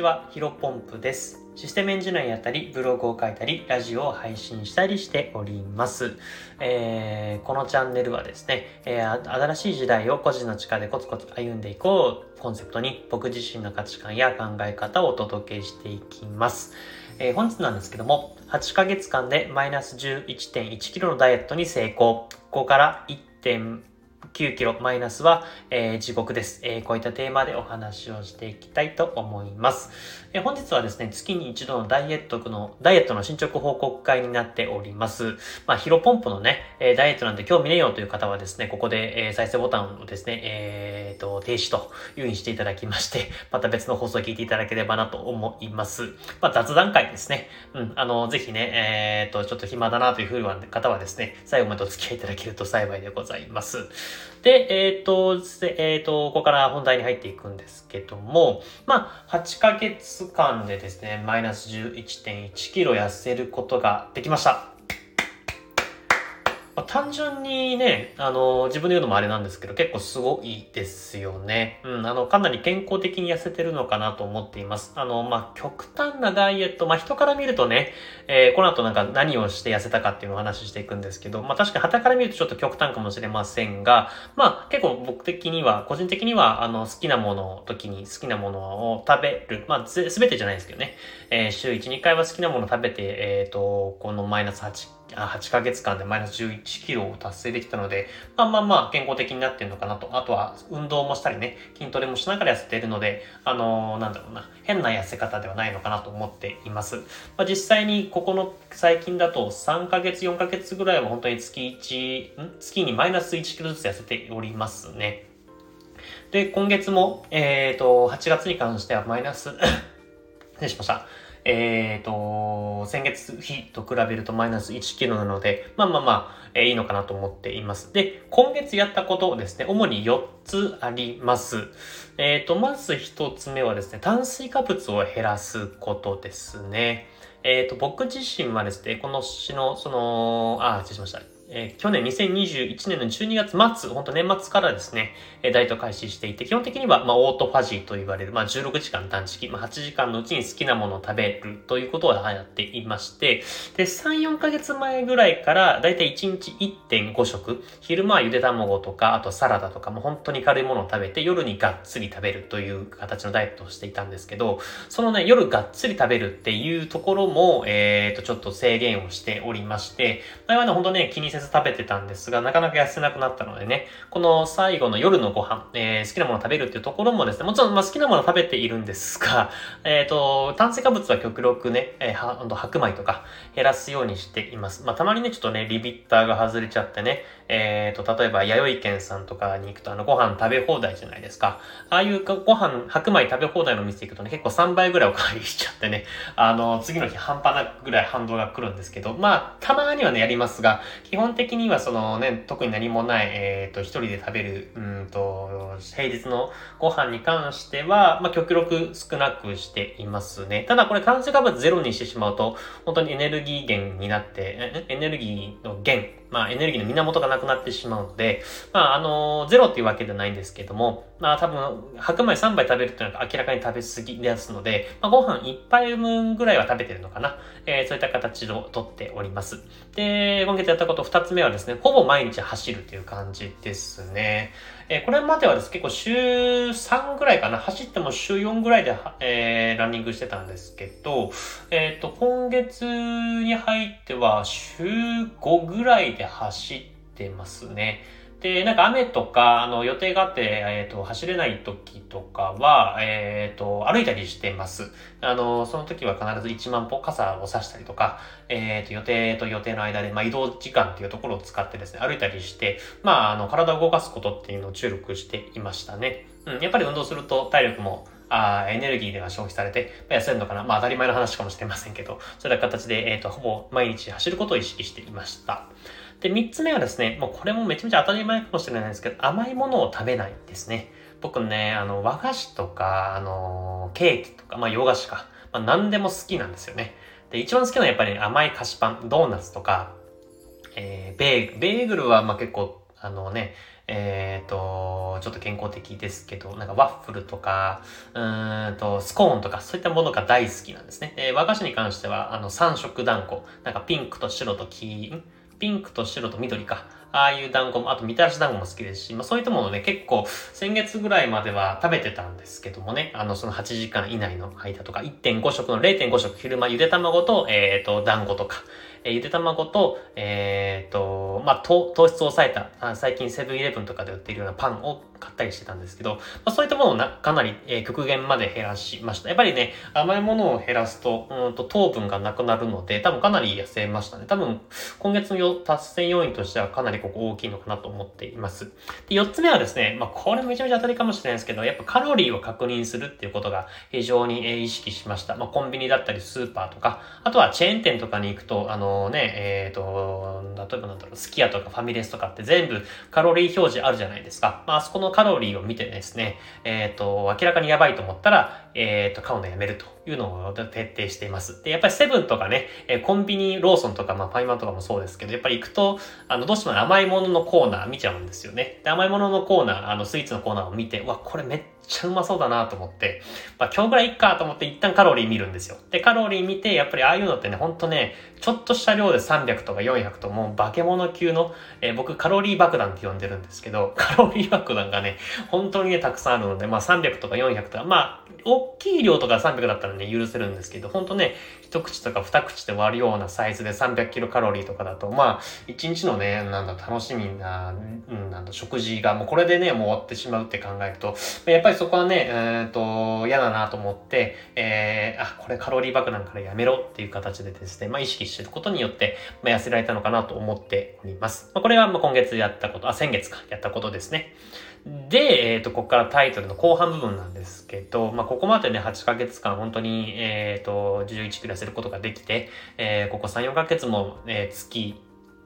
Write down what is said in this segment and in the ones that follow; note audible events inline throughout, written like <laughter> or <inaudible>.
ちは、ヒロポンプです。システムエンジニアやったり、ブログを書いたり、ラジオを配信したりしております。えー、このチャンネルはですね、えー、新しい時代を個人の力でコツコツ歩んでいこうコンセプトに僕自身の価値観や考え方をお届けしていきます。えー、本日なんですけども、8ヶ月間でマイナス 11.1kg のダイエットに成功。ここから1 9キロマイナスは、えー、地獄です、えー、こういったテーマでお話をしていきたいと思います。えー、本日はですね、月に一度のダイエットの、ダイエットの進捗報告会になっております。まあ、ヒロポンプのね、えダイエットなんて興味ねえよという方はですね、ここで、え再生ボタンをですね、えー、と、停止という風にしていただきまして、<laughs> また別の放送を聞いていただければなと思います。まあ、雑談会ですね。うん、あの、ぜひね、えっ、と、ちょっと暇だなという風な方はですね、最後までお付き合いいただけると幸いでございます。で、えっ、ー、と、えっ、ー、と、ここから本題に入っていくんですけども、まあ、8ヶ月間でですね、マイナス11.1キロ痩せることができました。まあ、単純にね、あの、自分で言うのもあれなんですけど、結構すごいですよね。うん、あの、かなり健康的に痩せてるのかなと思っています。あの、まあ、極端なダイエット、まあ、人から見るとね、えー、この後なんか何をして痩せたかっていうのを話ししていくんですけど、まあ、確かに旗から見るとちょっと極端かもしれませんが、まあ、結構僕的には、個人的には、あの、好きなものを時に好きなものを食べる、まあ、すべてじゃないですけどね、えー、週1、2回は好きなものを食べて、えっ、ー、と、このマイナス8 8ヶ月間でマイナス11キロを達成できたので、まあまあまあ健康的になってるのかなと。あとは運動もしたりね、筋トレもしながら痩せているので、あのー、なんだろうな、変な痩せ方ではないのかなと思っています。まあ、実際にここの最近だと3ヶ月、4ヶ月ぐらいは本当に月1、ん？月にマイナス1キロずつ痩せておりますね。で、今月も、えっ、ー、と、8月に関してはマイナス <coughs> 失礼しました。えっ、ー、と、先月比と比べるとマイナス1キロなので、まあまあまあ、えー、いいのかなと思っています。で、今月やったことですね、主に4つあります。えっ、ー、と、まず1つ目はですね、炭水化物を減らすことですね。えっ、と、僕自身はですね、この詩の、その、あ、失礼しました。えー、去年2021年の12月末、本当年末からですね、えダイエット開始していて、基本的には、まあ、オートファジーと言われる、まあ、16時間断食、まあ、8時間のうちに好きなものを食べるということをやっていまして、で、3、4ヶ月前ぐらいから、だいたい1日1.5食、昼間はゆで卵とか、あとサラダとかも本当に軽いものを食べて、夜にがっつり食べるという形のダイエットをしていたんですけど、そのね、夜がっつり食べるっていうところも、えっ、ー、と、ちょっと制限をしておりまして、前はね、本当ね、気にせず食べてたんですが、なかなか痩せなくなったのでね、この最後の夜のご飯、えー、好きなもの食べるっていうところもですね、もちろん、まあ、好きなもの食べているんですが、<laughs> えっ、ー、と、炭水化物は極力ね、えー、白米とか減らすようにしています。まあ、たまにね、ちょっとね、リビッターが外れちゃってね、えっ、ー、と、例えば、弥生県さんとかに行くと、あの、ご飯食べ放題じゃないですか。ああいうご飯、白米食べ放題の店行くとね、結構3倍ぐらいおかわりしちゃってね、あの、次の日半端なぐらい反動が来るんですけど、まあ、たまにはね、やりますが、基本本的にはそのね、特に何もない、えっ、ー、と、一人で食べる、うんと、平日のご飯に関しては、まあ、極力少なくしていますね。ただこれ炭水化物ゼロにしてしまうと、本当にエネルギー源になって、エネルギーの源、まあ、エネルギーの源がなくなってしまうので、まあ、あの、ゼロっていうわけではないんですけども、まあ、多分、白米3杯食べるっていうのは明らかに食べ過ぎですので、まあ、ご飯1杯分ぐらいは食べてるのかな。えー、そういった形をとっております。で、今月やったこと2つ目はですね、ほぼ毎日走るという感じですね。え、これまではです結構週3ぐらいかな、走っても週4ぐらいで、えー、ランニングしてたんですけど、えっ、と、今月に入っては週5ぐらいで走ってますね。で、なんか雨とか、あの、予定があって、えっ、ー、と、走れない時とかは、えっ、ー、と、歩いたりしてます。あの、その時は必ず1万歩傘を差したりとか、えっ、ー、と、予定と予定の間で、まあ、移動時間っていうところを使ってですね、歩いたりして、まあ、あの、体を動かすことっていうのを注力していましたね。うん、やっぱり運動すると体力もあエネルギーでは消費されて、まあ、痩せるのかなまあ当たり前の話かもしれませんけど、そういった形で、えっ、ー、と、ほぼ毎日走ることを意識していました。で、三つ目はですね、もうこれもめちゃめちゃ当たり前かもしれないですけど、甘いものを食べないですね。僕ね、あの、和菓子とか、あの、ケーキとか、まあ洋菓子か、まあ何でも好きなんですよね。で、一番好きなのはやっぱり、甘い菓子パン、ドーナツとか、えー、ベーグル、ベーグルはまあ結構、あのね、えっ、ー、と、ちょっと健康的ですけど、なんかワッフルとか、うんと、スコーンとかそういったものが大好きなんですね。で、和菓子に関しては、あの、3色団子。なんかピンクと白と黄、ピンクと白と緑か。ああいう団子も、あとみたらし団子も好きですし、まあそういったものね、結構先月ぐらいまでは食べてたんですけどもね、あのその8時間以内の間とか、1.5食の0.5食昼間ゆで卵と、えっ、ー、と、団子とか、えー、ゆで卵と、えっ、ー、と、まあ糖質を抑えた、最近セブンイレブンとかで売っているようなパンを買ったりしてたんですけど、まあ、そういったものをなかなり、えー、極限まで減らしました。やっぱりね、甘いものを減らすと、うんと糖分がなくなるので、多分かなり痩せましたね。多分、今月の達成要因としてはかなりここ大きいのかなと思っています。で、4つ目はですね、まあ、これめちゃめちゃ当たりかもしれないですけど、やっぱカロリーを確認するっていうことが非常に、意識しました。まあ、コンビニだったりスーパーとか、あとはチェーン店とかに行くと、あのね、えっ、ー、と、例えばなんだろう、スキヤとかファミレスとかって全部カロリー表示あるじゃないですか。まあ、そこのカロリーを見てですね、えっ、ー、と、明らかにやばいと思ったら、えっ、ー、と、買うのやめるというのを徹底しています。で、やっぱりセブンとかね、えコンビニ、ローソンとか、まあ、ファイマンとかもそうですけど、やっぱり行くと、あの、どうしても甘いもののコーナー見ちゃうんですよね。で、甘いもののコーナー、あの、スイーツのコーナーを見て、わ、これめっちゃうまそうだなと思って、まあ今日ぐらいいっかと思って一旦カロリー見るんですよ。で、カロリー見て、やっぱりああいうのってね、ほんとね、ちょっとした量で300とか400ともう化け物級の、えー、僕カロリー爆弾って呼んでるんですけど、<laughs> カロリー爆弾がね、本当にね、たくさんあるので、まあ300とか400とか、まあ、大きい量とか300だったらね、許せるんですけど、ほんとね、一口とか二口で割るようなサイズで300キロカロリーとかだと、まあ、一日のね、なんだ、楽しみな、うん、なんだ、食事がもうこれでね、もう終わってしまうって考えると、やっぱりそこはね、えー、っと、嫌だなと思って、えー、あ、これカロリー爆弾からやめろっていう形でですね、まあ意識してることによって、まあ、痩せられたのかなと思っております。まあこれはまあ今月やったこと、あ、先月か、やったことですね。で、えっ、ー、と、ここからタイトルの後半部分なんですけど、まあ、ここまでね、8ヶ月間、本当に、えっ、ー、と、11キロ痩せることができて、えー、ここ3、4ヶ月も、えー、月、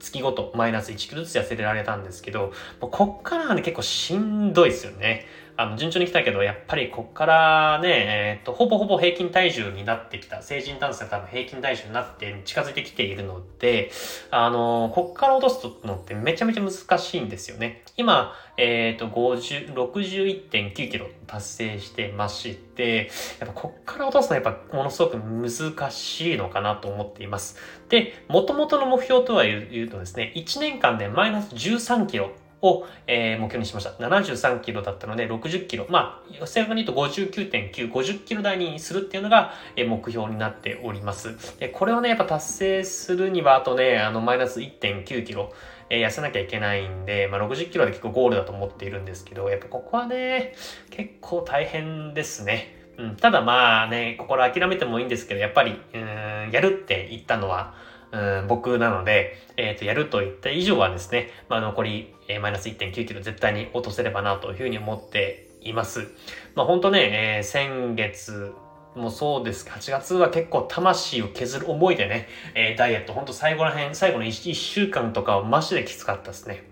月ごとマイナス1キロずつ痩せられたんですけど、こっからはね、結構しんどいですよね。あの、順調に来たけど、やっぱりこっからね、えっ、ー、と、ほぼほぼ平均体重になってきた、成人男性は多分平均体重になって近づいてきているので、あの、こっから落とすのってめちゃめちゃ難しいんですよね。今、えっ、ー、と、50、61.9キロ達成してまして、やっぱこっから落とすのはやっぱものすごく難しいのかなと思っています。で、元々の目標とは言うとですね、1年間でマイナス13キロを、えー、目標にしました。73キロだったので60キロ。まあ、正確に言うと59.9、50キロ台にするっていうのが、えー、目標になっております。で、これをね、やっぱ達成するには、あとね、あの、マイナス1.9キロ。えー、痩せなきゃいけないんで、まあ、60キロで結構ゴールだと思っているんですけど、やっぱここはね、結構大変ですね。うん、ただまあね、心諦めてもいいんですけど、やっぱり、うん、やるって言ったのは、うん、僕なので、えっ、ー、と、やると言った以上はですね、まあ、残り、えー、マイナス1.9キロ絶対に落とせればなというふうに思っています。まあ、本当ね、えー、先月、もそうです。8月は結構魂を削る思いでね、えー、ダイエット、ほんと最後ら辺、最後の 1, 1週間とかはマジできつかったですね。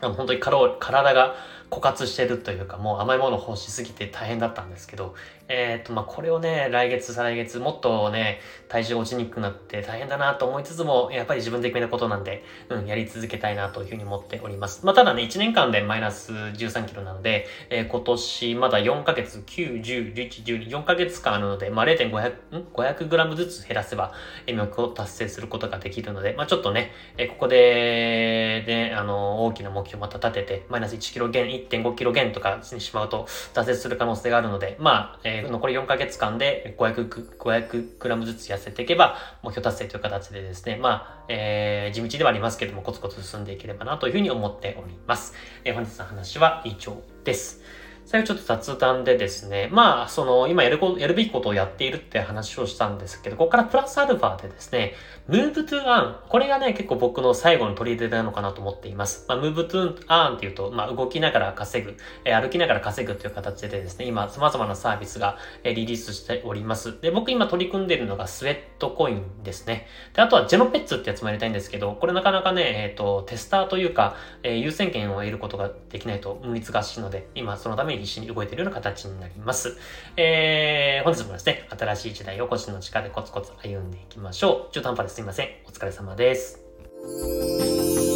本当に体が枯渇してるというか、もう甘いもの欲しすぎて大変だったんですけど、えっ、ー、と、まあ、これをね、来月、再来月、もっとね、体重落ちにくくなって大変だなと思いつつも、やっぱり自分で決めたことなんで、うん、やり続けたいなというふうに思っております。まあ、ただね、1年間でマイナス13キロなので、えー、今年まだ4ヶ月、9、10、11、12、4ヶ月間あるので、まあ、0.500、ん ?500 グラムずつ減らせば、え、目標を達成することができるので、まあ、ちょっとね、えー、ここで、ね、あの、大きな目標をまた立てて、マイナス1キロ減、1.5キロ減とかにしまうと、挫折する可能性があるので、まあ、えー残り4ヶ月間で500、500グラムずつ痩せていけば、目標達成という形でですね、まあ、えー、地道ではありますけれども、コツコツ進んでいければなというふうに思っております。えー、本日の話は以上です。最後ちょっと雑談でですね、まあ、その、今やるこやるべきことをやっているって話をしたんですけど、ここからプラスアルファでですね、move to earn。これがね、結構僕の最後の取り入れなのかなと思っています。まあ、move to earn っていうと、まあ、動きながら稼ぐ、えー、歩きながら稼ぐという形でですね、今、様々なサービスが、えー、リリースしております。で、僕今取り組んでいるのがスウェットコインですね。で、あとはジェノペッツってやつもやりたいんですけど、これなかなかね、えっ、ー、と、テスターというか、え、優先権を得ることができないと難しいので、今そのために必死に動いているような形になります。えー、本日もですね、新しい時代を腰の力でコツコツ歩んでいきましょう。中途半端ですいません。お疲れ様です。